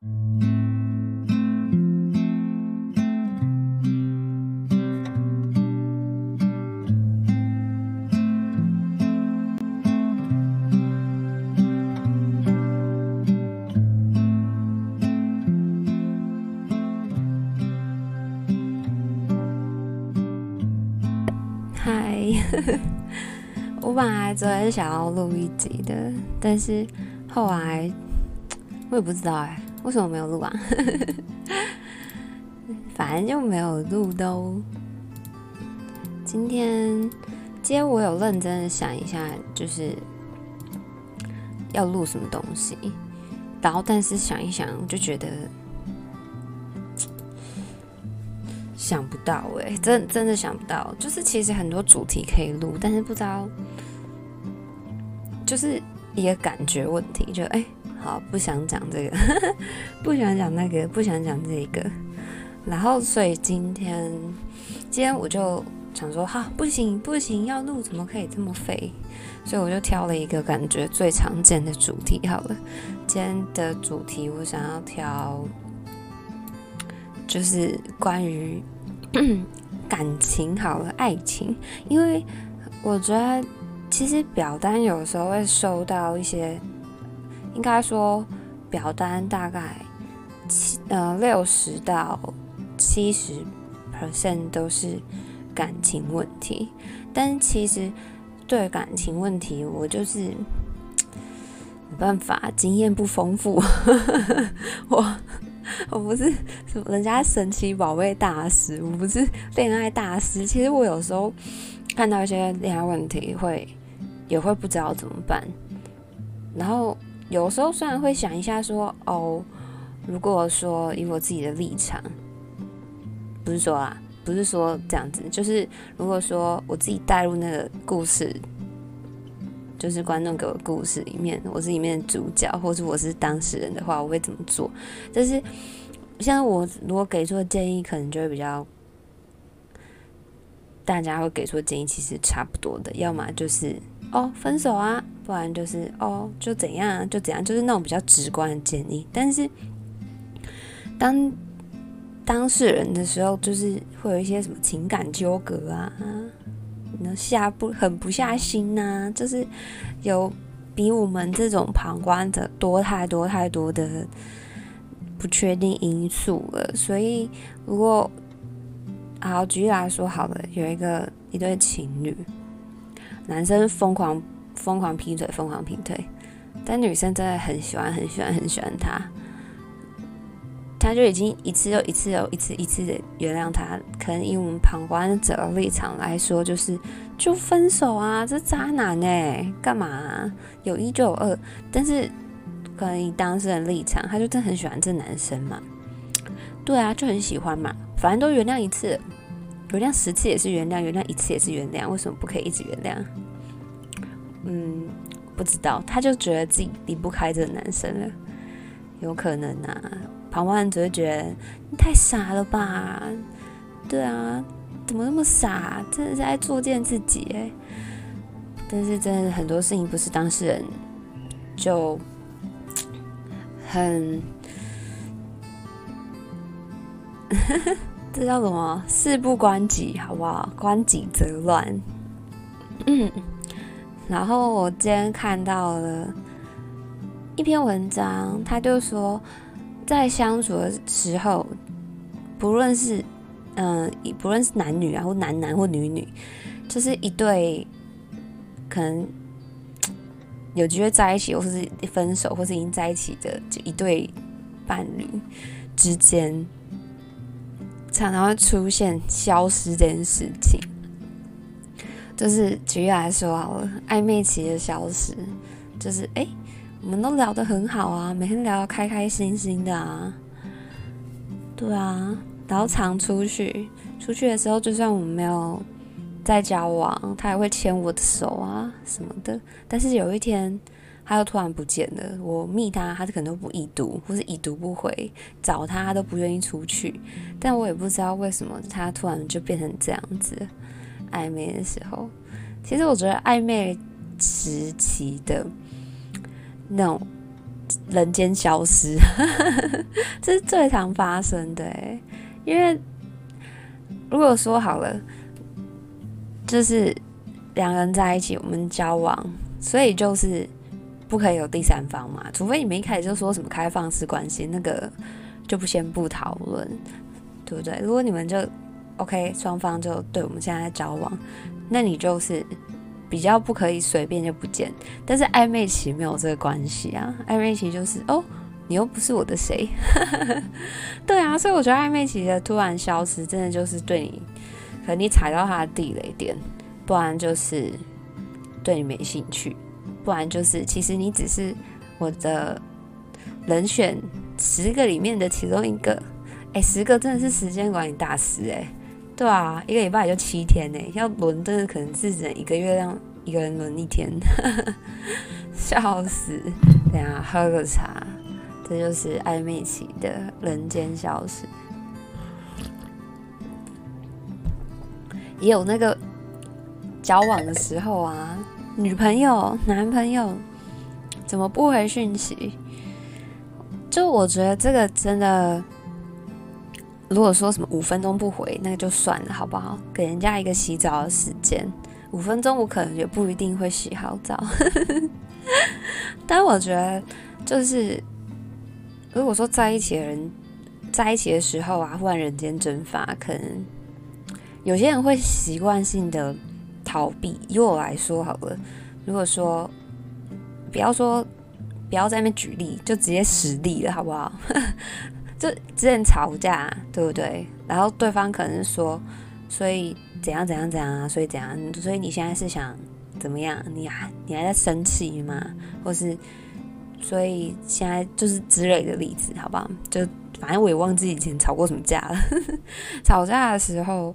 嗨 我本来昨天想要录一集的，但是后来我也不知道哎，为什么没有录啊？反正就没有录都。今天，今天我有认真的想一下，就是要录什么东西，然后但是想一想，就觉得。想不到哎、真真的想不到。就是其实很多主题可以录，但是不知道，就是一个感觉问题。就哎、好，不想讲这个，不想讲那个，不想讲这个。然后所以今天，今天我就想说，哈，不行不行，要录怎么可以这么废？所以我就挑了一个感觉最常见的主题好了。今天的主题我想要挑，就是关于。感情好了，爱情，因为我觉得其实表单有时候会收到一些，应该说表单大概七呃六十到七十 percent 都是感情问题，但其实对感情问题我就是没办法，经验不丰富，我。我不是什么人家神奇宝贝大师，我不是恋爱大师。其实我有时候看到一些恋爱问题会，会也会不知道怎么办。然后有时候虽然会想一下说，哦，如果说以我自己的立场，不是说啊，不是说这样子，就是如果说我自己带入那个故事。就是观众给我的故事里面，我是里面的主角，或是我是当事人的话，我会怎么做？但是像我如果给出的建议，可能就会比较大家会给出的建议，其实差不多的，要么就是哦分手啊，不然就是哦就怎样就怎样，就是那种比较直观的建议。但是当当事人的时候，就是会有一些什么情感纠葛啊。能下不狠不下心呐、就是有比我们这种旁观者多太多太多的不确定因素了。所以，如果好举例来说好了，有一个一对情侣，男生疯狂疯狂劈腿，疯狂劈腿，但女生真的很喜欢很喜欢很喜欢他。他就已经一次又一次又一次一次的原谅他，可能以我们旁观者的立场来说，就是就分手啊，这渣男呢，干嘛？有一就有二，但是可能以当事人立场，他就真的很喜欢这男生嘛，对啊，就很喜欢嘛，反正都原谅一次，原谅十次也是原谅，原谅一次也是原谅，为什么不可以一直原谅？嗯，不知道，他就觉得自己离不开这个男生了，有可能啊。旁观者会觉得你太傻了吧？对啊，怎么那么傻？真的是在作践自己哎！但是真的很多事情不是当事人就很，这叫什么？事不关己，好不好？关己则乱。嗯，然后我今天看到了一篇文章，他就说。在相处的时候，不论是嗯，不论是男女啊，或男男或女女，就是一对可能有机会在一起，或是分手，或是已经在一起的，就一对伴侣之间，常常会出现消失这件事情。就是举例来说好了，暧昧期的消失，就是哎。我们都聊得很好啊，每天聊得开开心心的啊，对啊，然后常出去，出去的时候就算我们没有在交往，他也会牵我的手啊什么的。但是有一天，他又突然不见了，我密他，他可能都不已读，或是已读不回，找他，他都不愿意出去。但我也不知道为什么他突然就变成这样子。暧昧的时候，其实我觉得暧昧时期的。那种人间消失，这是最常发生的。因为如果说好了，就是两个人在一起，我们交往，所以就是不可以有第三方嘛，除非你们一开始就说什么开放式关系，那个就不先不讨论，对不对？如果你们就 OK，双方就对我们现在在交往，那你就是。比较不可以随便就不见，但是暧昧期没有这个关系啊，暧昧期就是哦，你又不是我的谁，对啊，所以我觉得暧昧期的突然消失，真的就是对你，可能你踩到他的地雷点，不然就是对你没兴趣，不然就是其实你只是我的人选十个里面的其中一个，哎、十个真的是时间管理大师哎、对啊，一个礼拜也就七天呢，要轮真的可能是只能一个月让一个人轮一天，笑死！等下喝个茶，这就是暧昧期的人间消失。也有那个交往的时候啊，女朋友、男朋友怎么不回讯息？就我觉得这个真的。如果说什么五分钟不回，那就算了，好不好？给人家一个洗澡的时间，五分钟我可能也不一定会洗好澡。但我觉得，就是如果说在一起的人在一起的时候啊，忽然人间蒸发，可能有些人会习惯性的逃避。以我来说，好了，如果说不要说不要在那边举例，就直接实例了，好不好？就之前吵架，对不对？然后对方可能说，所以怎样怎样怎样啊，所以怎样，所以你现在是想怎么样？你还你还在生气吗？或是所以现在就是之类的例子，好不好？就反正我也忘记以前吵过什么架了。吵架的时候，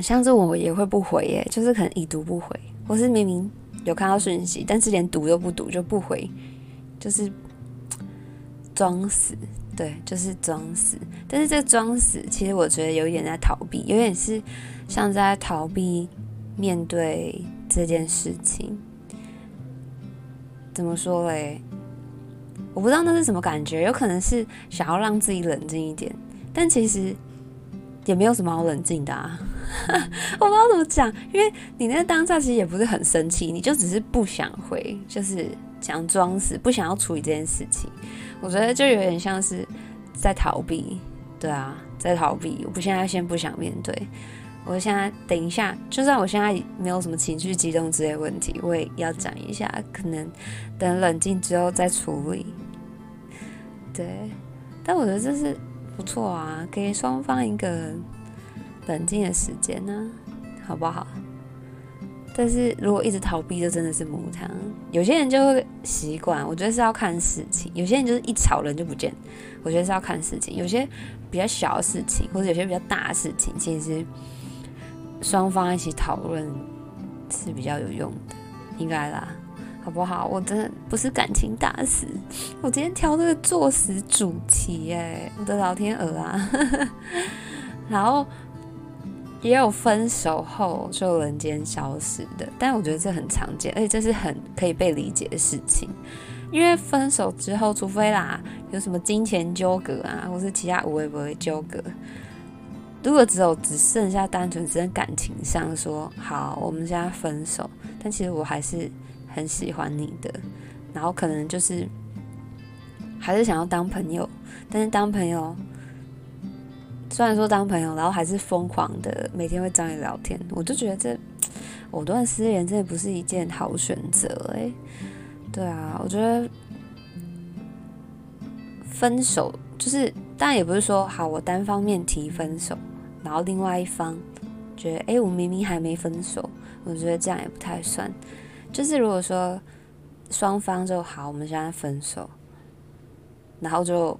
像是我也会不回耶，就是可能已读不回，或是明明有看到讯息，但是连读都不读就不回，就是 装死。对，就是装死，但是这装死，其实我觉得有一点在逃避，有点是像在逃避面对这件事情。怎么说嘞？我不知道那是什么感觉，有可能是想要让自己冷静一点，但其实也没有什么好冷静的啊。我不知道怎么讲，因为你那个当下其实也不是很生气，你就只是不想回，就是想装死，不想要处理这件事情。我觉得就有点像是在逃避，对啊，在逃避。我不现在先不想面对，我现在等一下，就算我现在没有什么情绪激动之类问题，我也要讲一下，可能等冷静之后再处理。对，但我觉得这是不错啊，给双方一个冷静的时间呢，好不好？但是如果一直逃避，就真的是母汤。有些人就会习惯，我觉得是要看事情。有些人就是一吵人就不见，我觉得是要看事情。有些比较小的事情，或者有些比较大的事情，其实双方一起讨论是比较有用的，应该啦，好不好？我真的不是感情大师，我今天挑这个作死主题，耶，我的老天鹅啊！然后。也有分手后就人间消失的，但我觉得这很常见，而且这是很可以被理解的事情。因为分手之后，除非啦有什么金钱纠葛啊，或是其他无谓不会纠葛，如果只有只剩下单纯只在感情上说好，我们现在分手，但其实我还是很喜欢你的，然后可能就是还是想要当朋友，但是当朋友。虽然说当朋友，然后还是疯狂的每天会找你聊天，我就觉得这藕断丝连真的不是一件好选择哎。对啊，我觉得分手就是，当然也不是说好我单方面提分手，然后另外一方觉得哎，我明明还没分手，我觉得这样也不太算。就是如果说双方就好，我们现在分手，然后就。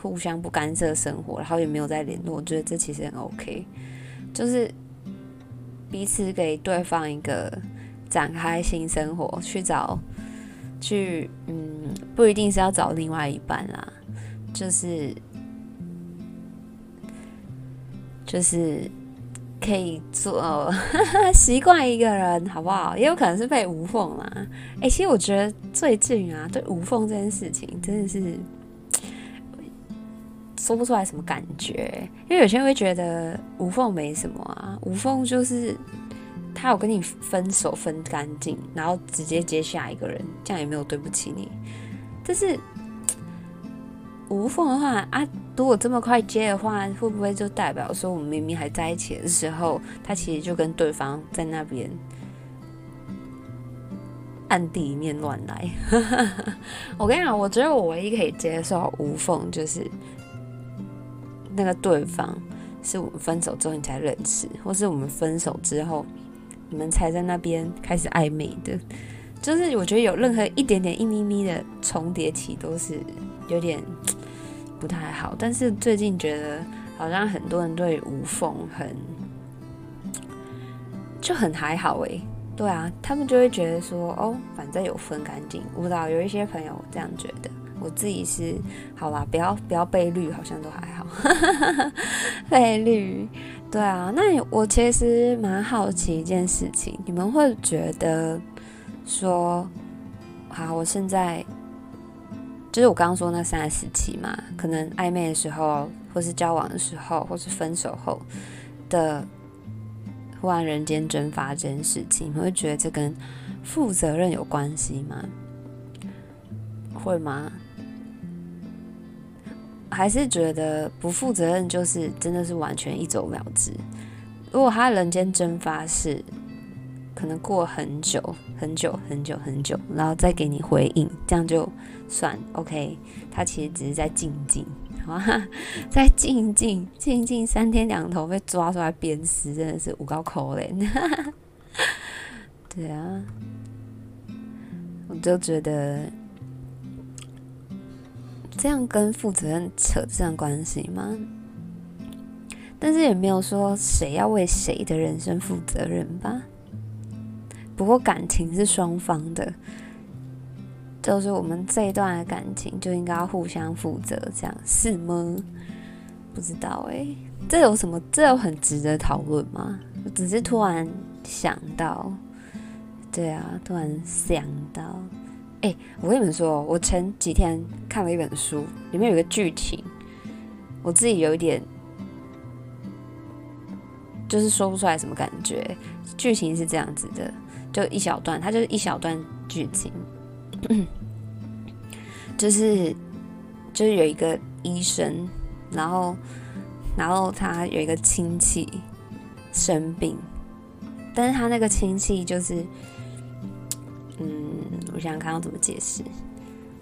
互相不干涉生活，然后也没有再联络，我觉得这其实很 OK，就是彼此给对方一个展开新生活，去找，去嗯，不一定是要找另外一半啦，就是就是可以做 习惯一个人，好不好？也有可能是被无缝啦。哎、其实我觉得最近啊，对无缝这件事情真的是说不出来什么感觉。因为有些人会觉得无缝没什么啊，无缝就是他有跟你分手分干净，然后直接接下一个人，这样也没有对不起你。但是无缝的话啊。如果这么快接的话，会不会就代表说我们明明还在一起的时候，他其实就跟对方在那边暗地里面乱来？我跟你讲，我觉得我唯一可以接受无缝，就是那个对方是我们分手之后你才认识，或是我们分手之后你们才在那边开始暧昧的。就是我觉得有任何一点点一咪咪的重叠起，都是有点。不太好，但是最近觉得好像很多人对无缝很就很还好诶。对啊，他们就会觉得说哦，反正有分干净。我不知道有一些朋友这样觉得，我自己是好啦，不要不要被绿，好像都还好。被绿，对啊，那我其实蛮好奇一件事情，你们会觉得说，好，我现在。就是我刚刚说那三个时期嘛，可能暧昧的时候，或是交往的时候，或是分手后的忽然人间蒸发这件事情，你们会觉得这跟负责任有关系吗？会吗？还是觉得不负责任就是真的是完全一走了之？如果他人间蒸发是可能过很久很久很久很久，然后再给你回应，这样就。算 OK，他其实只是在静静，好吧，在静静静静三天两头被抓出来鞭尸，真的是有够可怜。对啊，我就觉得这样跟负责任扯上关系吗？但是也没有说谁要为谁的人生负责任吧。不过感情是双方的。就是我们这一段的感情就应该要互相负责，这样是吗？不知道哎、欸，这有什么？这有很值得讨论吗？我只是突然想到，对啊，突然想到，哎、我跟你们说，我前几天看了一本书，里面有个剧情，我自己有一点就是说不出来什么感觉。剧情是这样子的，就一小段，它就是一小段剧情。就是，就是有一个医生，然后，然后他有一个亲戚生病，但是他那个亲戚就是，我想看要怎么解释。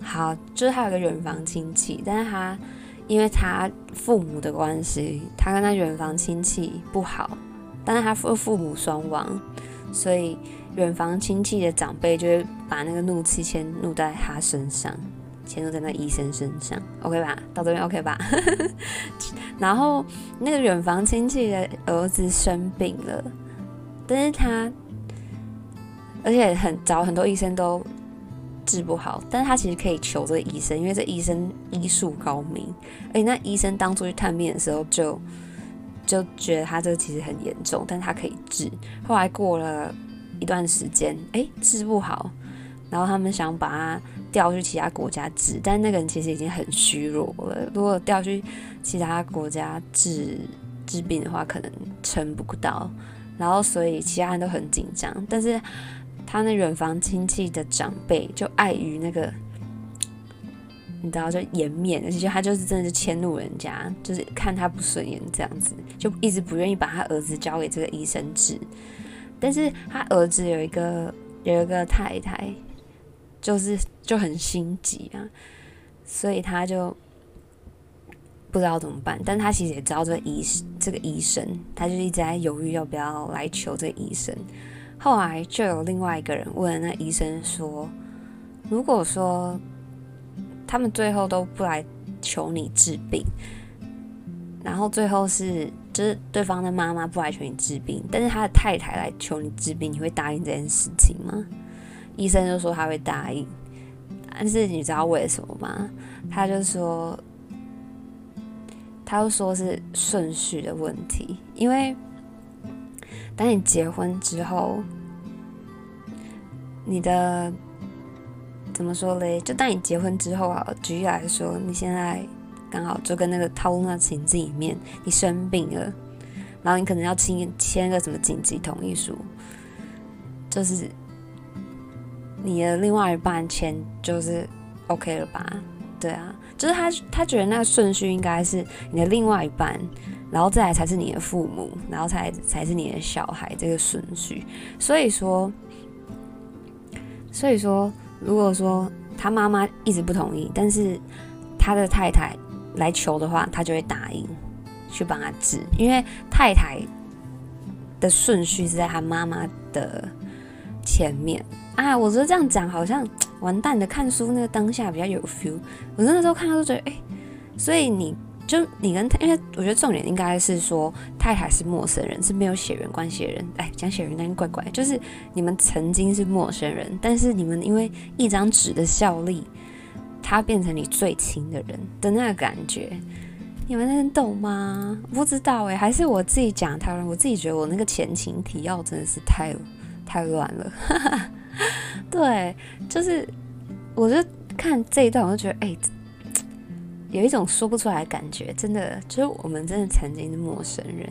好，就是他有个远房亲戚，但是他因为他父母的关系，他跟他远房亲戚不好，但是他父父母双亡，所以远房亲戚的长辈就会把那个怒气迁怒在他身上。迁怒在那医生身上，OK 吧？到这边 OK 吧？然后那个远房亲戚的儿子生病了，但是他而且很找很多医生都治不好，但是他其实可以求这个医生，因为这医生医术高明。而且那医生当初去探病的时候就就觉得他这个其实很严重，但他可以治。后来过了一段时间，哎，治不好，然后他们想把他。调去其他国家治，但那个人其实已经很虚弱了。如果调去其他国家治治病的话，可能撑不到。然后，所以其他人都很紧张。但是他那远房亲戚的长辈就碍于那个，你知道，就颜面，而且他就是真的是迁怒人家，就是看他不顺眼这样子，就一直不愿意把他儿子交给这个医生治。但是他儿子有一个有一个太太。就是就很心急啊，所以他就不知道怎么办。但他其实也知道这个医这个医生，他就一直在犹豫要不要来求这个医生。后来就有另外一个人问那医生说：“如果说他们最后都不来求你治病，然后最后是就是对方的妈妈不来求你治病，但是他的太太来求你治病，你会答应这件事情吗？”医生就说他会答应，但是你知道为什么吗？他就说，他就说是顺序的问题，因为当你结婚之后，你的怎么说嘞？就当你结婚之后啊，举例来说，你现在刚好就跟那个套路那情境里面，你生病了，然后你可能要签签个什么紧急同意书，就是你的另外一半签就是 OK 了吧？对啊，就是他他觉得那个顺序应该是你的另外一半。然后再来才是你的父母，然后才才是你的小孩这个顺序。所以说，所以说，如果说他妈妈一直不同意，但是他的太太来求的话，他就会答应去帮他治，因为太太的顺序是在他妈妈的前面啊。我觉得这样讲好像 完蛋的，看书那个当下比较有 feel。我那时候看到就觉得，哎，所以你。就你跟他，因为我觉得重点应该是说太太是陌生人，是没有血缘关系的人。哎，讲血缘那怪怪，就是你们曾经是陌生人，但是你们因为一张纸的效力，他变成你最亲的人的那个感觉，你们能懂吗？不知道哎，还是我自己讲太乱，我自己觉得我那个前情提要真的是太太乱了。对，就是我就看这一段，我就觉得哎。有一种说不出来的感觉，真的就是我们真的曾经的陌生人，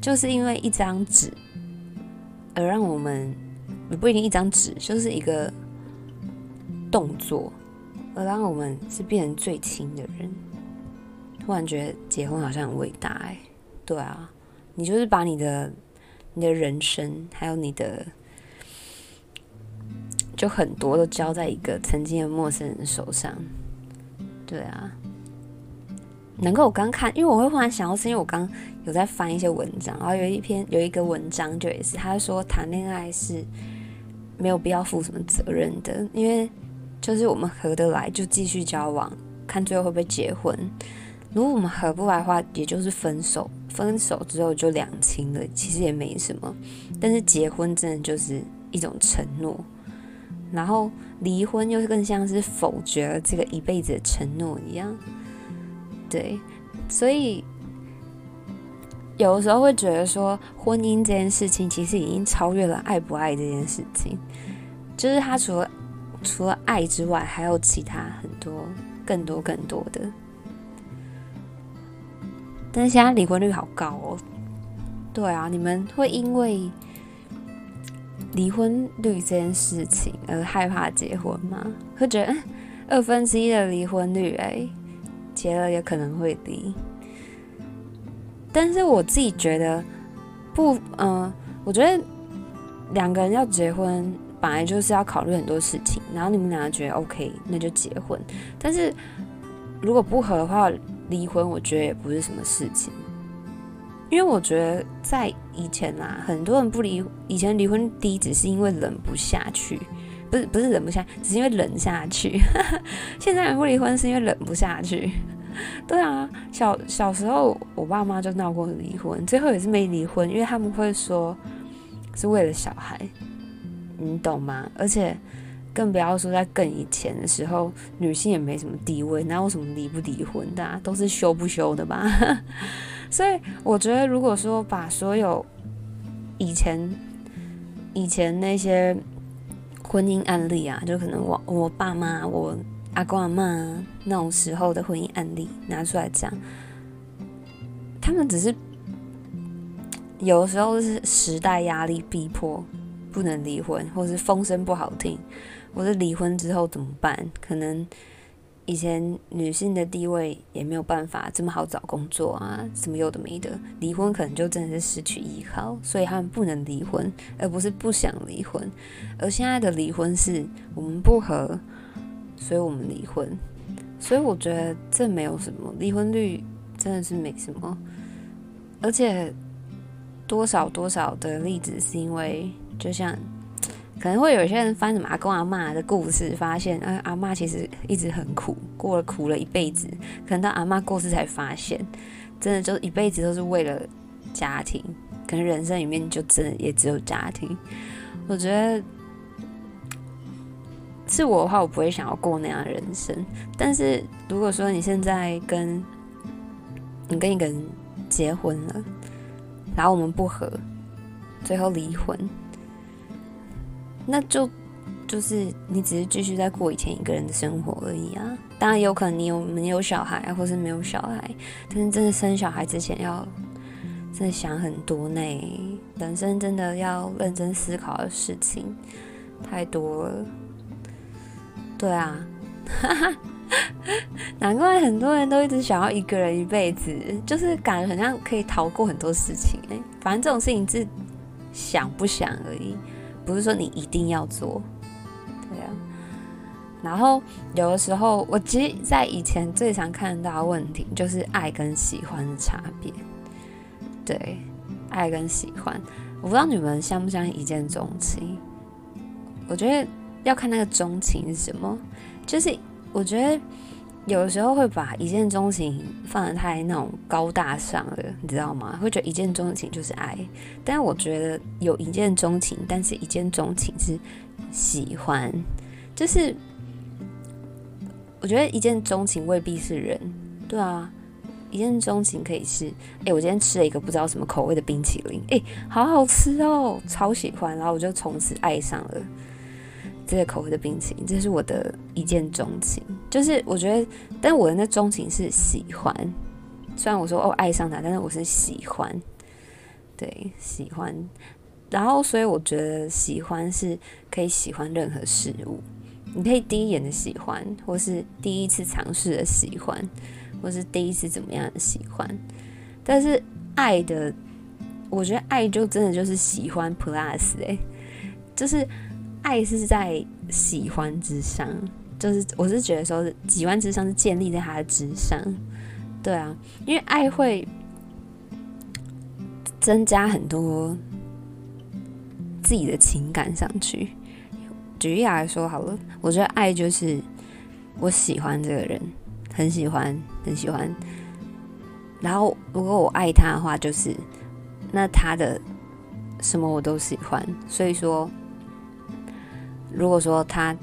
就是因为一张纸而让我们，也不一定一张纸，就是一个动作，而让我们是变成最亲的人。突然觉得结婚好像很伟大哎，对啊，你就是把你的你的人生还有你的就很多都交在一个曾经的陌生人手上。对啊，能够我刚看，因为我会忽然想到，是因为我刚有在翻一些文章，然后有一篇有一个文章就也是，他说谈恋爱是没有必要负什么责任的，因为就是我们合得来就继续交往，看最后会不会结婚。如果我们合不来的话，也就是分手，分手之后就两清了，其实也没什么。但是结婚真的就是一种承诺。然后离婚又是更像是否决了这个一辈子的承诺一样，对，所以有的时候会觉得说，婚姻这件事情其实已经超越了爱不爱这件事情，就是它除了除了爱之外，还有其他很多更多更多的。但是现在离婚率好高哦，对啊，你们会因为。离婚率这件事情而害怕结婚吗？会觉得二分之一的离婚率，哎，结了也可能会离。但是我自己觉得不，嗯、呃，我觉得两个人要结婚，本来就是要考虑很多事情。然后你们两个觉得 OK，那就结婚。但是如果不合的话，离婚我觉得也不是什么事情。因为我觉得在以前啊，很多人不离，以前离婚低只是因为忍不下去，不是不是忍不下，只是因为忍下去。现在不离婚是因为忍不下去。对啊，小小时候我爸妈就闹过离婚，最后也是没离婚，因为他们会说是为了小孩，你懂吗？而且更不要说在更以前的时候，女性也没什么地位，哪有什么离不离婚的啊，都是休不休的吧。所以我觉得，如果说把所有以前以前那些婚姻案例啊，就可能我我爸妈、我阿公阿妈那种时候的婚姻案例拿出来讲，他们只是有时候是时代压力逼迫不能离婚，或是风声不好听，或是离婚之后怎么办？可能。以前女性的地位也没有办法这么好找工作啊，什么有的没的，离婚可能就真的是失去依靠，所以他们不能离婚，而不是不想离婚。而现在的离婚是我们不和，所以我们离婚。所以我觉得这没有什么，离婚率真的是没什么。而且多少多少的例子是因为，就像。可能会有些人翻什么阿公阿嬷的故事，发现，啊，阿嬷其实一直很苦，过了苦了一辈子，可能到阿嬷过世才发现，真的就一辈子都是为了家庭，可能人生里面就真的也只有家庭。我觉得是我的话，我不会想要过那样的人生。但是如果说你现在跟你跟一个人结婚了，然后我们不合，最后离婚，那就就是你只是继续在过以前一个人的生活而已啊。当然有可能你有没有小孩，或是没有小孩，但是真的生小孩之前要真的想很多呢。人生真的要认真思考的事情太多了。对啊，难怪很多人都一直想要一个人一辈子，就是感觉好像可以逃过很多事情哎。反正这种事情是想不想而已，不是说你一定要做。对啊。然后有的时候，我其实，在以前最常看到的问题就是爱跟喜欢的差别。对，爱跟喜欢，我不知道你们相不相信一见钟情。我觉得要看那个钟情是什么，就是。我觉得有的时候会把一见钟情放得太那种高大上了，你知道吗？会觉得一见钟情就是爱，但是我觉得有一见钟情，但是一见钟情是喜欢，就是我觉得一见钟情未必是人，对啊，一见钟情可以是，哎，我今天吃了一个不知道什么口味的冰淇淋，哎，好好吃哦，超喜欢，然后我就从此爱上了。这个口味的冰淇淋，这是我的一见钟情。就是我觉得，但我的那钟情是喜欢。虽然我说哦爱上他，但是我是喜欢，对，喜欢。然后，所以我觉得喜欢是可以喜欢任何事物。你可以第一眼的喜欢，或是第一次尝试的喜欢，或是第一次怎么样的喜欢。但是爱的，我觉得爱就真的就是喜欢 plus 欸，就是。爱是在喜欢之上，就是我是觉得说，喜欢之上是建立在他的之上，对啊，因为爱会增加很多自己的情感上去。举例来说好了，我觉得爱就是我喜欢这个人，很喜欢，很喜欢。然后如果我爱他的话，就是那他的什么我都喜欢，所以说。如果说他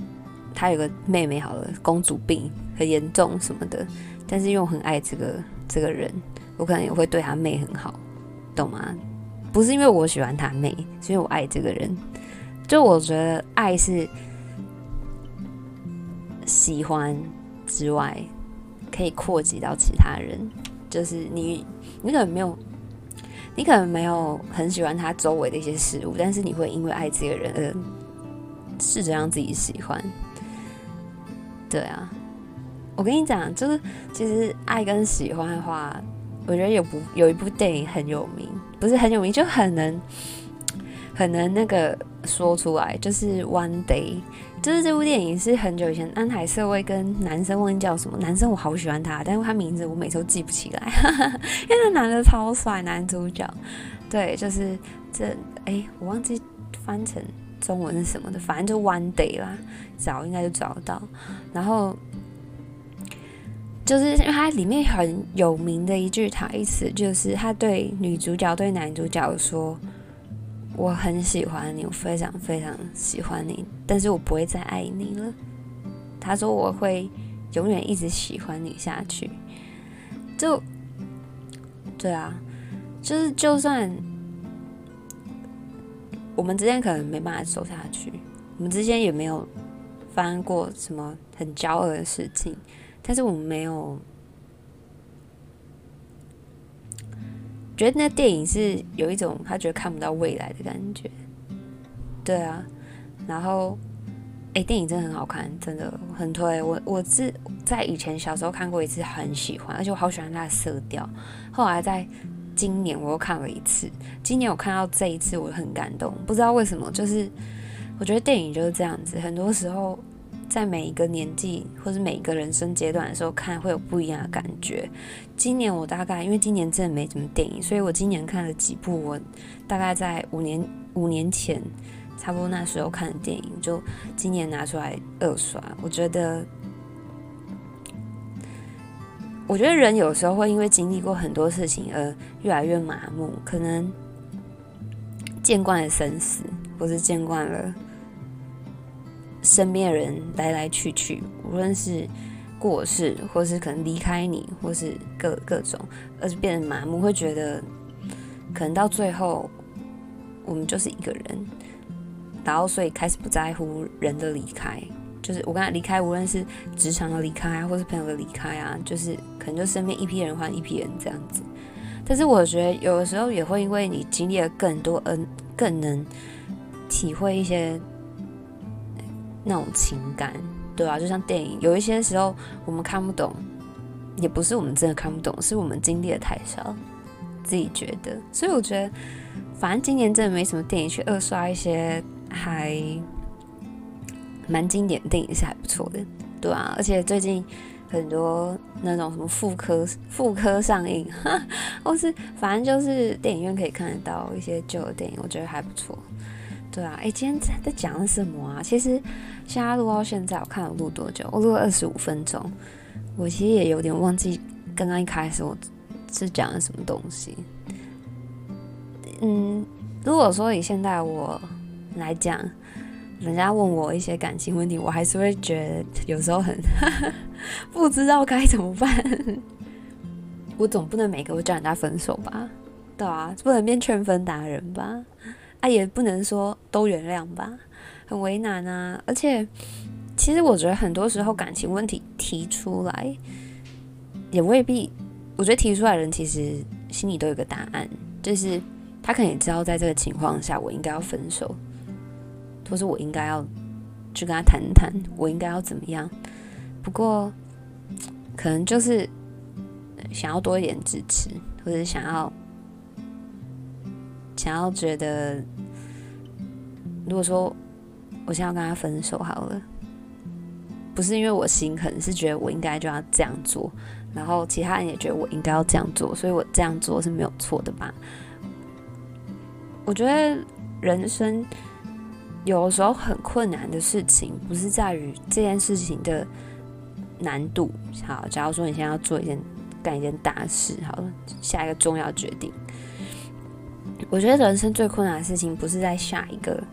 他有个妹妹好了，公主病很严重什么的，但是因为我很爱这个这个人，我可能也会对他妹很好，懂吗？不是因为我喜欢他妹，是因为我爱这个人。就我觉得爱是喜欢之外，可以扩及到其他人。就是你你可能没有，你可能没有很喜欢他周围的一些事物，但是你会因为爱这个人而。试着让自己喜欢，对啊，我跟你讲，就是其实爱跟喜欢的话，我觉得有部有一部电影很有名，不是很有名，就很能很能那个说出来，就是《One Day》，就是这部电影是很久以前安海瑟薇跟男生问叫什么，男生我好喜欢他，但是他名字我每次都记不起来，因为那男的超帅，男主角，对，就是这哎，我忘记翻成。中文是什么的？反正就 One Day 啦，找应该就找得到。然后就是因为它里面很有名的一句台词，就是他对女主角对男主角说：“我很喜欢你，我非常非常喜欢你，但是我不会再爱你了。”他说：“我会永远一直喜欢你下去。”就对啊，就是就算。我们之间可能没办法走下去，我们之间也没有发生过什么很骄傲的事情，但是我们没有觉得那电影是有一种他觉得看不到未来的感觉，对啊，然后哎，电影真的很好看，真的很推我。我是在以前小时候看过一次，很喜欢，而且我好喜欢它的色调，后来在。今年我又看了一次，今年我看到这一次我很感动，不知道为什么，就是我觉得电影就是这样子，很多时候在每一个年纪或是每一个人生阶段的时候看会有不一样的感觉。今年我大概因为今年真的没什么电影，所以我今年看了几部我大概在五年五年前差不多那时候看的电影，就今年拿出来二刷，我觉得。我觉得人有时候会因为经历过很多事情而越来越麻木，可能见惯了生死，或是见惯了身边的人来来去去，无论是过世，或是可能离开你，或是各各种，而是变得麻木，会觉得可能到最后我们就是一个人，然后所以开始不在乎人的离开，就是我刚才离开，无论是职场的离开啊，或是朋友的离开啊，就是可能就身边一批人换一批人这样子。但是我觉得有的时候也会因为你经历了更多，嗯，更能体会一些那种情感，对啊，就像电影，有一些时候我们看不懂。也不是我们真的看不懂，是我们经历的太少，自己觉得。所以我觉得，反正今年真的没什么电影，去二刷一些还蛮经典电影是还不错的，对啊。而且最近很多那种什么复科、复科上映，或是反正就是电影院可以看得到一些旧的电影，我觉得还不错，对啊。哎，今天在在讲什么啊？其实现在录到现在，我看我录多久？我录了二十五分钟。我其实也有点忘记刚刚一开始我是讲了什么东西。嗯，如果说以现在我来讲，人家问我一些感情问题，我还是会觉得有时候很 不知道该怎么办。我总不能每个都叫人家分手吧？对啊，不能变劝分达人吧？啊，也不能说都原谅吧？很为难啊，而且。其实我觉得很多时候感情问题提出来，也未必。我觉得提出来人其实心里都有个答案，就是他可能也知道在这个情况下我应该要分手，或是我应该要去跟他谈谈，我应该要怎么样。不过可能就是想要多一点支持，或者想要想要觉得，如果说我现在要跟他分手好了。不是因为我心狠，是觉得我应该就要这样做，然后其他人也觉得我应该要这样做，所以我这样做是没有错的吧？我觉得人生有时候很困难的事情，不是在于这件事情的难度。好，假如说你现在要做一件干一件大事，好了，下一个重要决定，我觉得人生最困难的事情不是在下一个。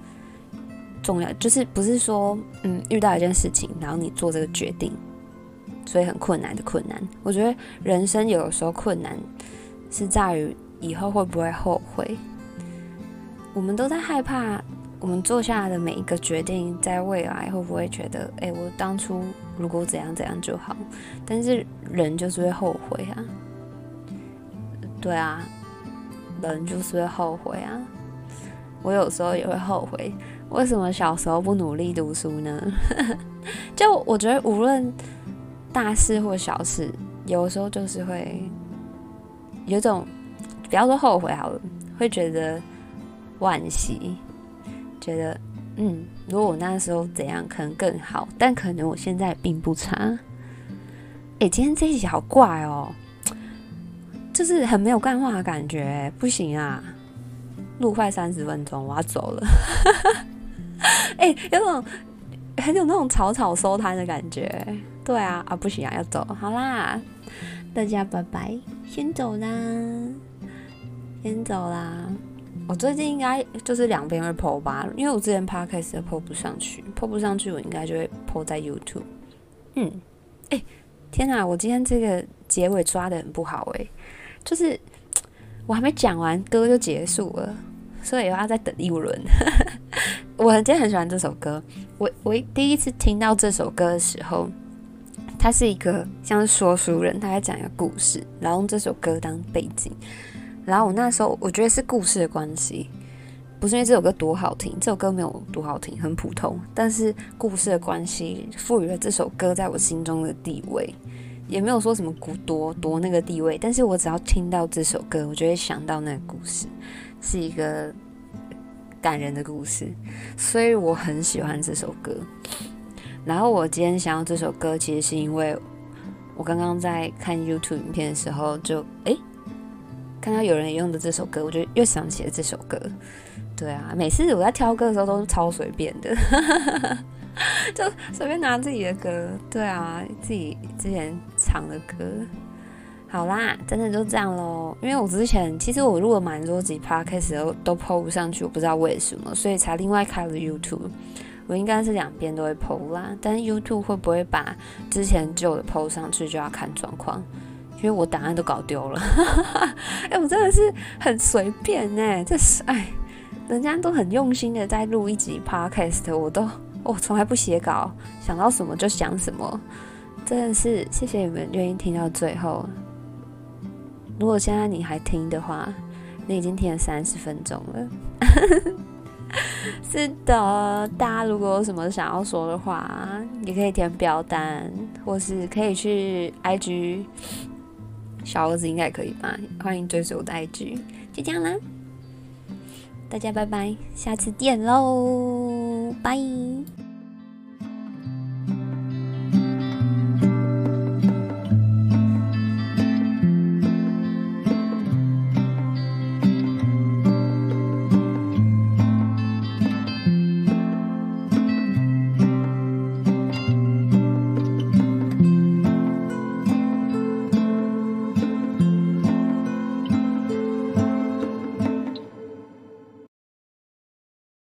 重要就是不是说，嗯，遇到一件事情，然后你做这个决定，所以很困难的困难。我觉得人生有的时候困难是在于以后会不会后悔。我们都在害怕，我们做下来的每一个决定，在未来会不会觉得，哎，我当初如果怎样怎样就好。但是人就是会后悔啊，对啊，人就是会后悔啊。我有时候也会后悔。为什么小时候不努力读书呢？就我觉得，无论大事或小事，有时候就是会有种，不要说后悔好了，会觉得惋惜，觉得嗯，如果我那时候怎样，可能更好，但可能我现在并不差。哎、今天这一集好怪哦，就是很没有干话的感觉，不行啊，录快三十分钟，我要走了。哎、有种很有那种草草收摊的感觉，对啊，啊不行啊，要走，好啦，大家拜拜，先走啦，先走啦。我最近应该就是两边会 po 吧，因为我之前 podcast 都 po 不上去，po 不上去，我应该就会 po 在 YouTube。嗯，哎、天哪，我今天这个结尾抓得很不好哎、就是我还没讲完歌就结束了，所以我要再等一轮。我今天很喜欢这首歌。我我第一次听到这首歌的时候，他是一个像是说书人，他在讲一个故事，然后用这首歌当背景。然后我那时候我觉得是故事的关系，不是因为这首歌多好听，这首歌没有多好听，很普通。但是故事的关系赋予了这首歌在我心中的地位，也没有说什么古多多那个地位。但是我只要听到这首歌，我就会想到那个故事，是一个。感人的故事，所以我很喜欢这首歌。然后我今天想要这首歌，其实是因为我刚刚在看 YouTube 影片的时候就，就诶看到有人用的这首歌，我就又想起了这首歌。对啊，每次我在挑歌的时候都是超随便的，就随便拿自己的歌。对啊，自己之前唱的歌。好啦，真的就这样喽。因为我之前其实我录了蛮多集 Podcast 都都 po 不上去，我不知道为什么，所以才另外开了 YouTube。我应该是两边都会 po 啦，但是 YouTube 会不会把之前旧的 po 上去，就要看状况。因为我档案都搞丢了，哎、我真的是很随便呢。这是哎，人家都很用心的在录一集 podcast，我都我从来不写稿，想到什么就讲什么，真的是谢谢你们愿意听到最后。如果现在你还听的话，你已经听了三十分钟了。是的，大家如果有什么想要说的话，也可以填表单，或是可以去 IG，小儿子应该可以吧？欢迎追随我的 IG，就这样啦，大家拜拜，下次见喽，拜。